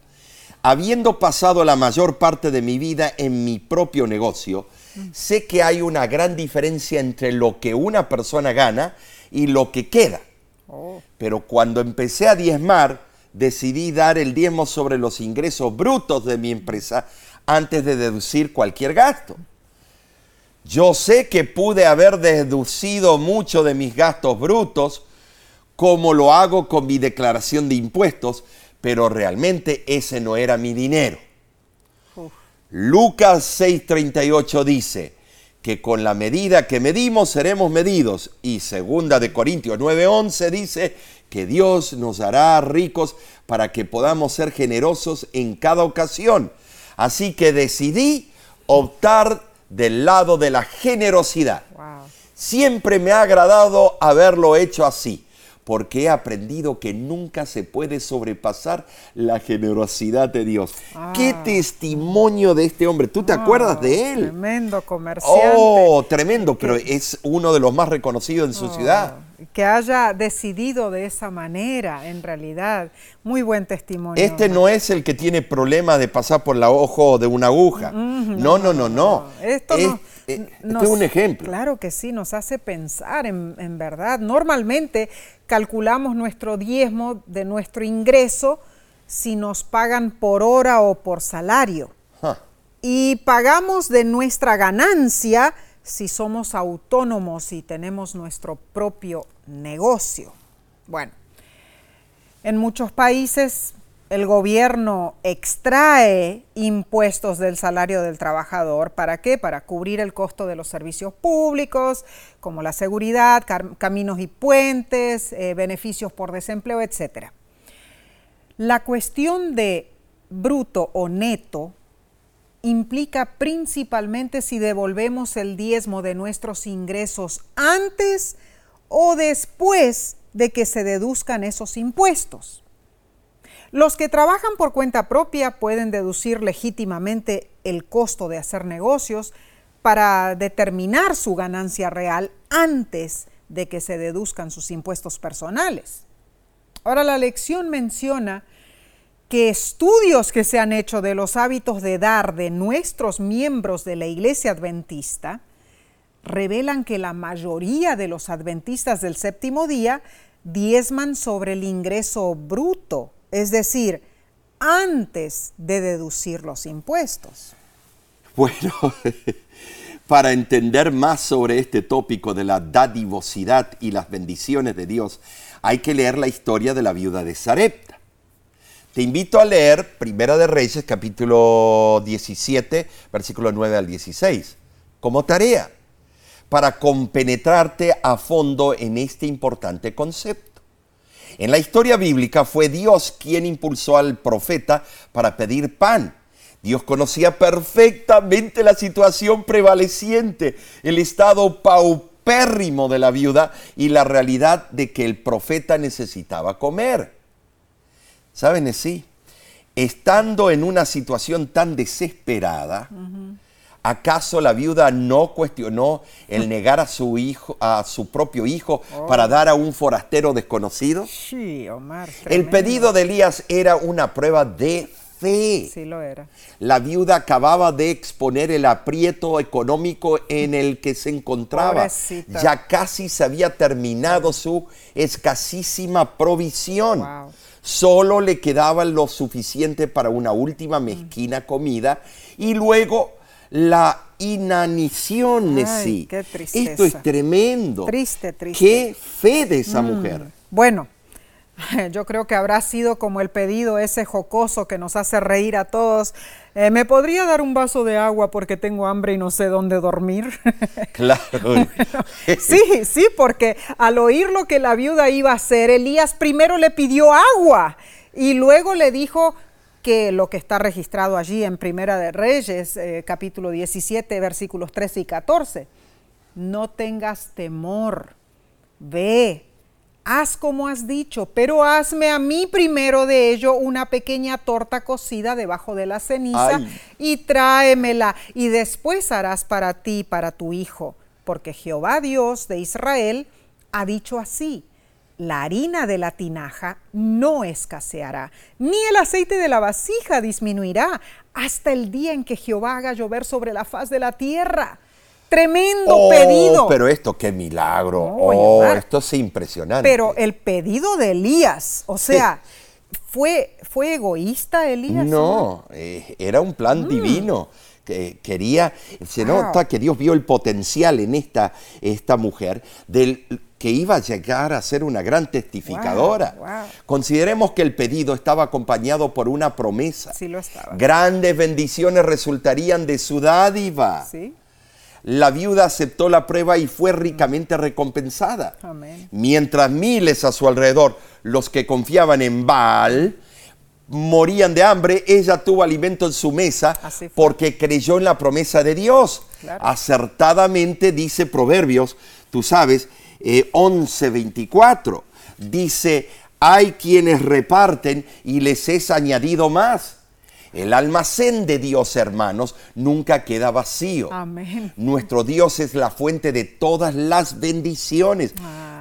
Habiendo pasado la mayor parte de mi vida en mi propio negocio, sé que hay una gran diferencia entre lo que una persona gana y lo que queda. Oh. Pero cuando empecé a diezmar, decidí dar el diezmo sobre los ingresos brutos de mi empresa antes de deducir cualquier gasto. Yo sé que pude haber deducido mucho de mis gastos brutos, como lo hago con mi declaración de impuestos, pero realmente ese no era mi dinero. Lucas 6:38 dice que con la medida que medimos seremos medidos y segunda de Corintios 9:11 dice que Dios nos hará ricos para que podamos ser generosos en cada ocasión Así que decidí optar del lado de la generosidad. Siempre me ha agradado haberlo hecho así, porque he aprendido que nunca se puede sobrepasar la generosidad de Dios. Qué ah. testimonio de este hombre. ¿Tú te acuerdas de él? Tremendo comerciante. Oh, tremendo, pero es uno de los más reconocidos en su oh. ciudad que haya decidido de esa manera, en realidad. Muy buen testimonio. Este no es el que tiene problema de pasar por el ojo de una aguja. no, no, no, no, Esto, es, eh, es un ejemplo. Claro que sí, nos hace pensar en, verdad. Normalmente calculamos nuestro diezmo de nuestro ingreso si nos pagan por hora o por salario. Y pagamos de nuestra ganancia si somos autónomos y tenemos nuestro propio negocio. Bueno, en muchos países el gobierno extrae impuestos del salario del trabajador. ¿Para qué? Para cubrir el costo de los servicios públicos, como la seguridad, caminos y puentes, eh, beneficios por desempleo, etc. La cuestión de bruto o neto implica principalmente si devolvemos el diezmo de nuestros ingresos antes o después de que se deduzcan esos impuestos. Los que trabajan por cuenta propia pueden deducir legítimamente el costo de hacer negocios para determinar su ganancia real antes de que se deduzcan sus impuestos personales. Ahora la lección menciona que estudios que se han hecho de los hábitos de dar de nuestros miembros de la Iglesia Adventista revelan que la mayoría de los adventistas del séptimo día diezman sobre el ingreso bruto, es decir, antes de deducir los impuestos. Bueno, para entender más sobre este tópico de la dadivosidad y las bendiciones de Dios, hay que leer la historia de la viuda de Sarepta. Te invito a leer Primera de Reyes, capítulo 17, versículo 9 al 16, como tarea, para compenetrarte a fondo en este importante concepto. En la historia bíblica fue Dios quien impulsó al profeta para pedir pan. Dios conocía perfectamente la situación prevaleciente, el estado paupérrimo de la viuda y la realidad de que el profeta necesitaba comer. ¿Saben así? Estando en una situación tan desesperada, ¿acaso la viuda no cuestionó el negar a su hijo, a su propio hijo, para oh. dar a un forastero desconocido? Sí, Omar. El pedido de Elías era una prueba de fe. Sí lo era. La viuda acababa de exponer el aprieto económico en el que se encontraba. Ya casi se había terminado su escasísima provisión. Wow. Solo le quedaba lo suficiente para una última mezquina comida y luego la inanición sí. Qué Esto es tremendo. Triste, triste. Qué fe de esa mm. mujer. Bueno, yo creo que habrá sido como el pedido ese jocoso que nos hace reír a todos. Eh, ¿Me podría dar un vaso de agua porque tengo hambre y no sé dónde dormir? Claro. sí, sí, porque al oír lo que la viuda iba a hacer, Elías primero le pidió agua y luego le dijo que lo que está registrado allí en Primera de Reyes, eh, capítulo 17, versículos 13 y 14. No tengas temor, ve, haz como has dicho, pero hazme a mí primero de ello una pequeña torta cocida debajo de la ceniza y tráemela, y después harás para ti y para tu hijo, porque Jehová Dios de Israel ha dicho así. La harina de la tinaja no escaseará, ni el aceite de la vasija disminuirá, hasta el día en que Jehová haga llover sobre la faz de la tierra. Tremendo oh, pedido. Pero esto, qué milagro. oh, esto es impresionante. Pero el pedido de Elías, o sea, ¿fue, ¿fue egoísta Elías? No, eh, era un plan mm. divino. Que quería, se nota que Dios vio el potencial en esta, esta mujer del que iba a llegar a ser una gran testificadora. Consideremos que el pedido estaba acompañado por una promesa. Sí lo estaba. Grandes bendiciones resultarían de su dádiva. Sí la viuda aceptó la prueba y fue ricamente recompensada. Mientras miles a su alrededor, los que confiaban en Baal, morían de hambre, ella tuvo alimento en su mesa porque creyó en la promesa de Dios. Acertadamente dice Proverbios, tú sabes, 11:24, eh, dice, hay quienes reparten y les es añadido más. El almacén de Dios, hermanos, nunca queda vacío. Amén. Nuestro Dios es la fuente de todas las bendiciones.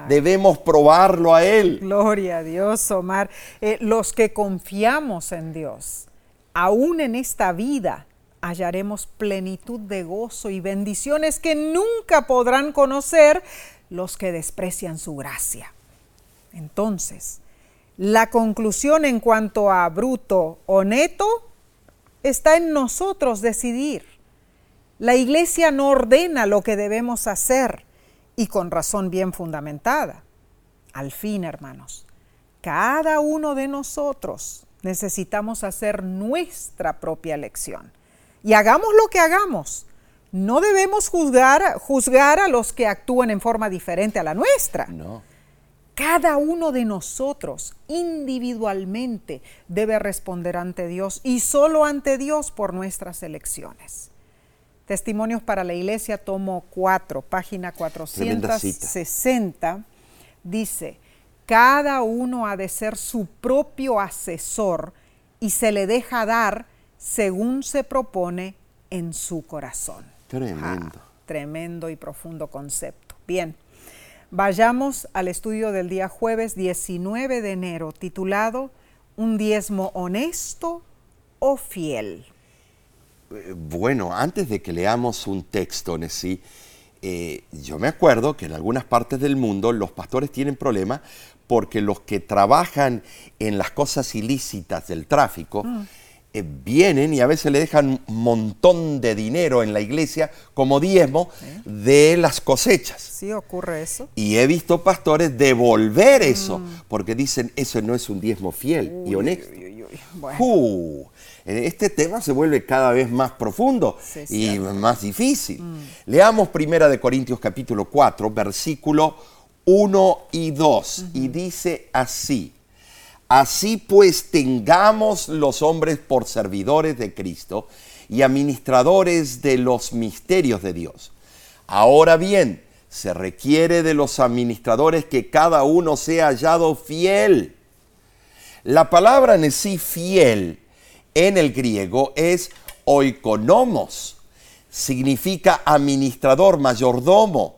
Debemos probarlo a Él. Gloria a Dios, Omar. Eh, los que confiamos en Dios, aún en esta vida, hallaremos plenitud de gozo y bendiciones que nunca podrán conocer los que desprecian su gracia. Entonces, La conclusión en cuanto a bruto o neto está en nosotros decidir. La iglesia no ordena lo que debemos hacer y con razón bien fundamentada. Al fin, hermanos, cada uno de nosotros necesitamos hacer nuestra propia elección. Y hagamos lo que hagamos. No debemos juzgar, juzgar a los que actúan en forma diferente a la nuestra. No. Cada uno de nosotros individualmente debe responder ante Dios y solo ante Dios por nuestras elecciones. Testimonios para la Iglesia, tomo 4, página 460, dice, cada uno ha de ser su propio asesor y se le deja dar según se propone en su corazón. Tremendo. Tremendo y profundo concepto. Bien. Vayamos al estudio del día jueves 19 de enero, titulado Un diezmo honesto o fiel. Eh, bueno, antes de que leamos un texto sí, eh, yo me acuerdo que en algunas partes del mundo los pastores tienen problemas porque los que trabajan en las cosas ilícitas del tráfico, mm. Eh, vienen y a veces le dejan un montón de dinero en la iglesia como diezmo de las cosechas. Sí, ocurre eso. Y he visto pastores devolver eso, mm. porque dicen, eso no es un diezmo fiel y honesto. Uh, este tema se vuelve cada vez más profundo y más difícil. Mm. Leamos primera de Corintios capítulo 4, versículo 1 y 2, y dice así. Así pues tengamos los hombres por servidores de Cristo y administradores de los misterios de Dios. Ahora bien, se requiere de los administradores que cada uno sea hallado fiel. La palabra en sí fiel en el griego es oikonomos, significa administrador, mayordomo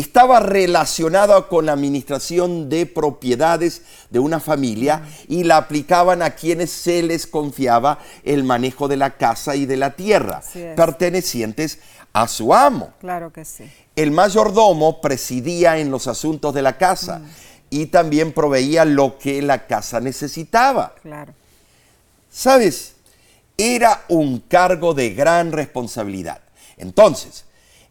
estaba relacionada con la administración de propiedades de una familia y la aplicaban a quienes se les confiaba el manejo de la casa y de la tierra, pertenecientes a su amo. Claro que sí. El mayordomo presidía en los asuntos de la casa mm. y también proveía lo que la casa necesitaba. Claro. ¿Sabes? Era un cargo de gran responsabilidad. Entonces,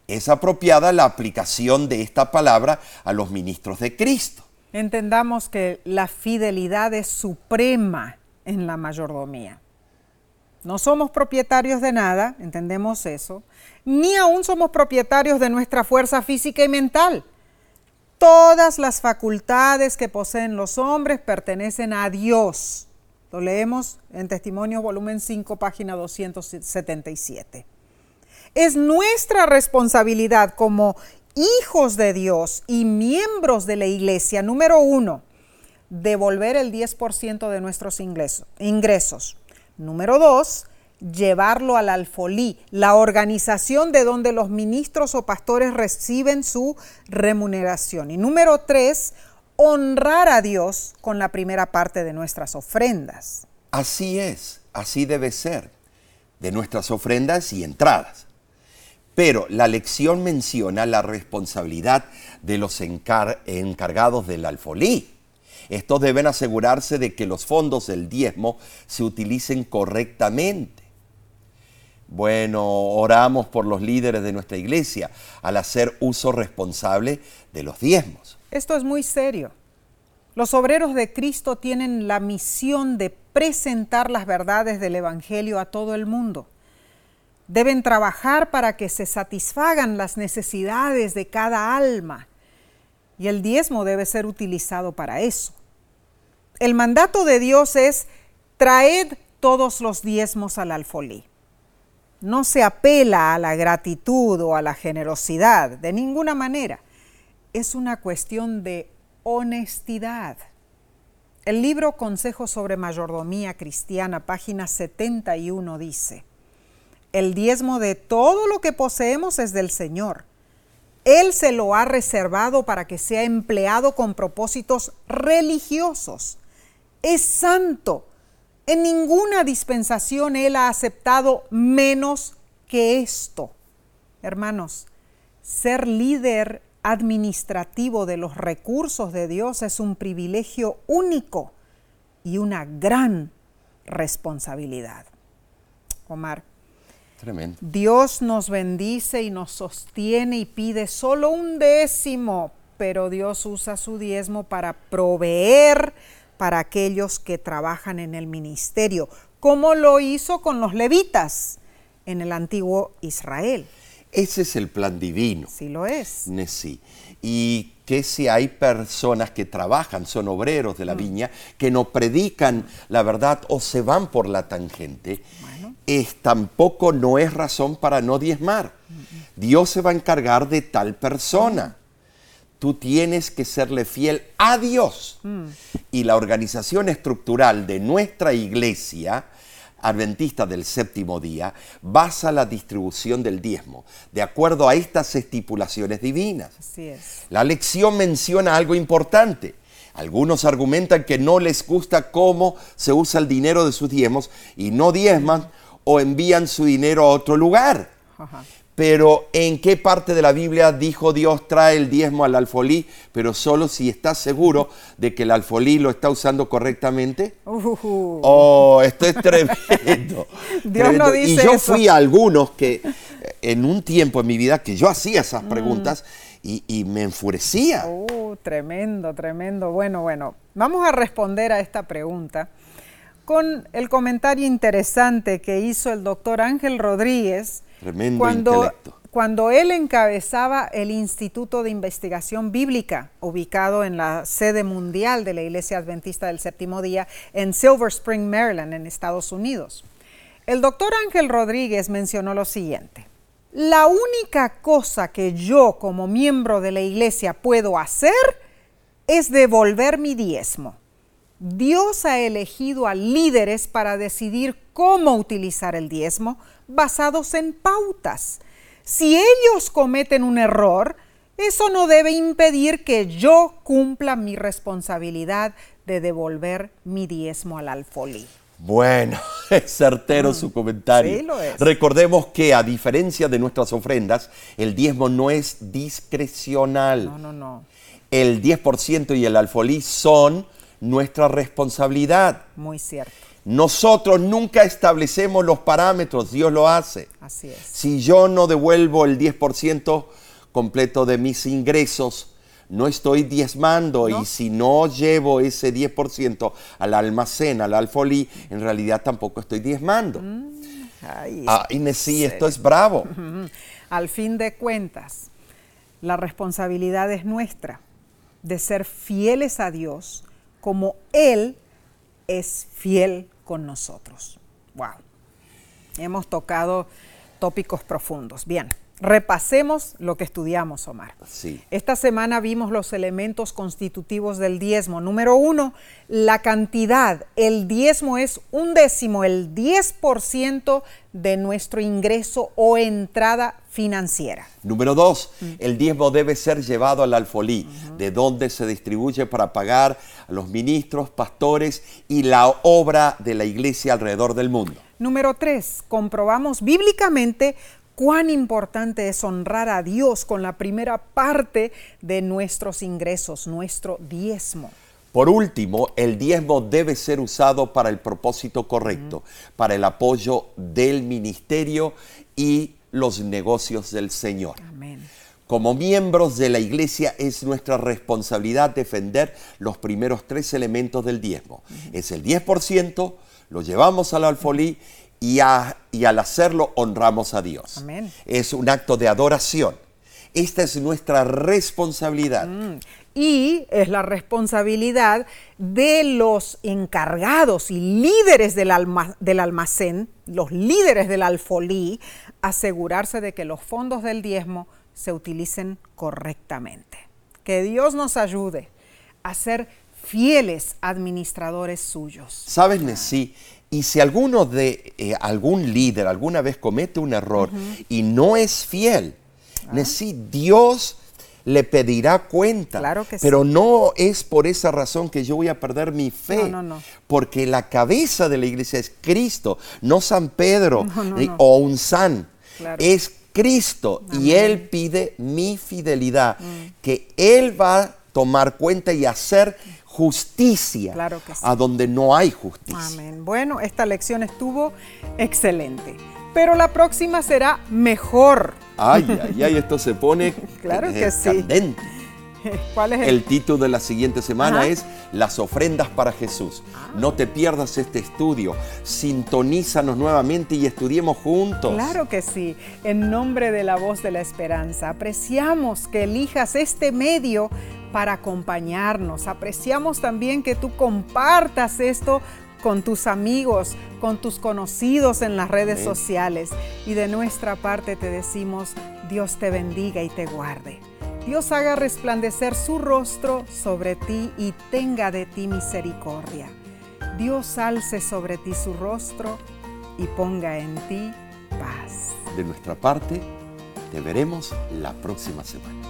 es apropiada la aplicación de esta palabra a los ministros de Cristo. Entendamos que la fidelidad es suprema en la mayordomía. No somos propietarios de nada, entendemos eso, ni aún somos propietarios de nuestra fuerza física y mental. Todas las facultades que poseen los hombres pertenecen a Dios. Lo leemos en Testimonio volumen 5, página 277. Es nuestra responsabilidad como hijos de Dios y miembros de la iglesia, número uno, devolver el 10% de nuestros ingresos. Número dos, llevarlo al alfolí, la organización de donde los ministros o pastores reciben su remuneración. Y número tres, honrar a Dios con la primera parte de nuestras ofrendas. Así es, así debe ser, de nuestras ofrendas y entradas. Pero la lección menciona la responsabilidad de los encargados del alfolí. Estos deben asegurarse de que los fondos del diezmo se utilicen correctamente. Bueno, oramos por los líderes de nuestra iglesia al hacer uso responsable de los diezmos. Esto es muy serio. Los obreros de Cristo tienen la misión de presentar las verdades del Evangelio a todo el mundo. Deben trabajar para que se satisfagan las necesidades de cada alma y el diezmo debe ser utilizado para eso. El mandato de Dios es traed todos los diezmos al alfolí. No se apela a la gratitud o a la generosidad de ninguna manera. Es una cuestión de honestidad. El libro Consejos sobre Mayordomía Cristiana, página 71, dice, el diezmo de todo lo que poseemos es del Señor. Él se lo ha reservado para que sea empleado con propósitos religiosos. Es santo. En ninguna dispensación Él ha aceptado menos que esto. Hermanos, ser líder administrativo de los recursos de Dios es un privilegio único y una gran responsabilidad. Omar, Tremendo. Dios nos bendice y nos sostiene y pide solo un décimo, pero Dios usa su diezmo para proveer para aquellos que trabajan en el ministerio, como lo hizo con los levitas en el antiguo Israel. Ese es el plan divino. Sí lo es. Sí. Y que si hay personas que trabajan, son obreros de la viña, que no predican la verdad o se van por la tangente, es, tampoco no es razón para no diezmar. Dios se va a encargar de tal persona. Tú tienes que serle fiel a Dios. Y la organización estructural de nuestra iglesia adventista del séptimo día basa la distribución del diezmo de acuerdo a estas estipulaciones divinas. Así es. La lección menciona algo importante. Algunos argumentan que no les gusta cómo se usa el dinero de sus diezmos y no diezman o envían su dinero a otro lugar. Pero ¿en qué parte de la Biblia dijo Dios trae el diezmo al alfolí, pero solo si estás seguro de que el alfolí lo está usando correctamente? Uh. Oh, esto es tremendo. Dios no dice y yo eso. fui a algunos que eh, en un tiempo en mi vida que yo hacía esas preguntas y, y me enfurecía. Uh, tremendo, tremendo. Bueno, bueno, vamos a responder a esta pregunta con el comentario interesante que hizo el doctor Ángel Rodríguez Tremendo cuando, intelecto. cuando él encabezaba el Instituto de Investigación Bíblica, ubicado en la sede mundial de la Iglesia Adventista del Séptimo Día en Silver Spring, Maryland, en Estados Unidos. El doctor Ángel Rodríguez mencionó lo siguiente. La única cosa que yo como miembro de la iglesia puedo hacer es devolver mi diezmo. Dios ha elegido a líderes para decidir cómo utilizar el diezmo basados en pautas. Si ellos cometen un error, eso no debe impedir que yo cumpla mi responsabilidad de devolver mi diezmo al alfolí. Bueno, es certero su comentario. sí lo es. Recordemos que a diferencia de nuestras ofrendas, el diezmo no es discrecional. No, no, no. El 10% y el alfolí son nuestra responsabilidad. Muy cierto. Nosotros nunca establecemos los parámetros, Dios lo hace. Así es. Si yo no devuelvo el 10% completo de mis ingresos, no estoy diezmando No. y si no llevo ese 10% al almacén, al alfolí, en realidad tampoco estoy diezmando. Ay, Ah, Inés, sí, esto es bravo. Al fin de cuentas, la responsabilidad es nuestra de ser fieles a Dios como Él es fiel con nosotros. Wow. Hemos tocado tópicos profundos. Bien, repasemos lo que estudiamos, Omar. Sí. Esta semana vimos los elementos constitutivos del diezmo. Número uno, la cantidad. El diezmo es un décimo, el 10% de nuestro ingreso o entrada financiera. Número dos, Mm. el diezmo debe ser llevado al alfolí, de donde se distribuye para pagar a los ministros, pastores y la obra de la iglesia alrededor del mundo. Número tres, comprobamos bíblicamente cuán importante es honrar a Dios con la primera parte de nuestros ingresos, nuestro diezmo. Por último, el diezmo debe ser usado para el propósito correcto, para el apoyo del ministerio y los negocios del Señor. Amén. Como miembros de la iglesia es nuestra responsabilidad defender los primeros tres elementos del diezmo. Es el 10%, lo llevamos al alfolí y, a- y al hacerlo honramos a Dios. Amén. Es un acto de adoración. Esta es nuestra responsabilidad. Y es la responsabilidad de los encargados y líderes del, alma- del almacén, los líderes del alfolí, asegurarse de que los fondos del diezmo se utilicen correctamente. Que Dios nos ayude a ser fieles administradores suyos. ¿Sabes, Nesí? Y si alguno de eh, algún líder alguna vez comete un error y no es fiel, Ah. Dios le pedirá cuenta. Claro que sí. Pero no es por esa razón que yo voy a perder mi fe. No, no, no. Porque la cabeza de la iglesia es Cristo, no San Pedro no. o un san. Claro. Es Cristo y Él pide mi fidelidad, Mm. que Él va a tomar cuenta y hacer justicia Claro que sí. a donde no hay justicia. Amén. Bueno, esta lección estuvo excelente, pero la próxima será mejor. Ay, ay, ay, esto se pone Claro que sí. candente. ¿Cuál es el, El título de la siguiente semana Ajá. es Las ofrendas para Jesús. No te pierdas este estudio. Sintonízanos nuevamente y estudiemos juntos. Claro que sí. En nombre de la voz de la esperanza, apreciamos que elijas este medio para acompañarnos. Apreciamos también que tú compartas esto con tus amigos, con tus conocidos en las redes Amén. sociales. Y de nuestra parte te decimos, Dios te bendiga y te guarde. Dios haga resplandecer su rostro sobre ti y tenga de ti misericordia. Dios alce sobre ti su rostro y ponga en ti paz. De nuestra parte, te veremos la próxima semana.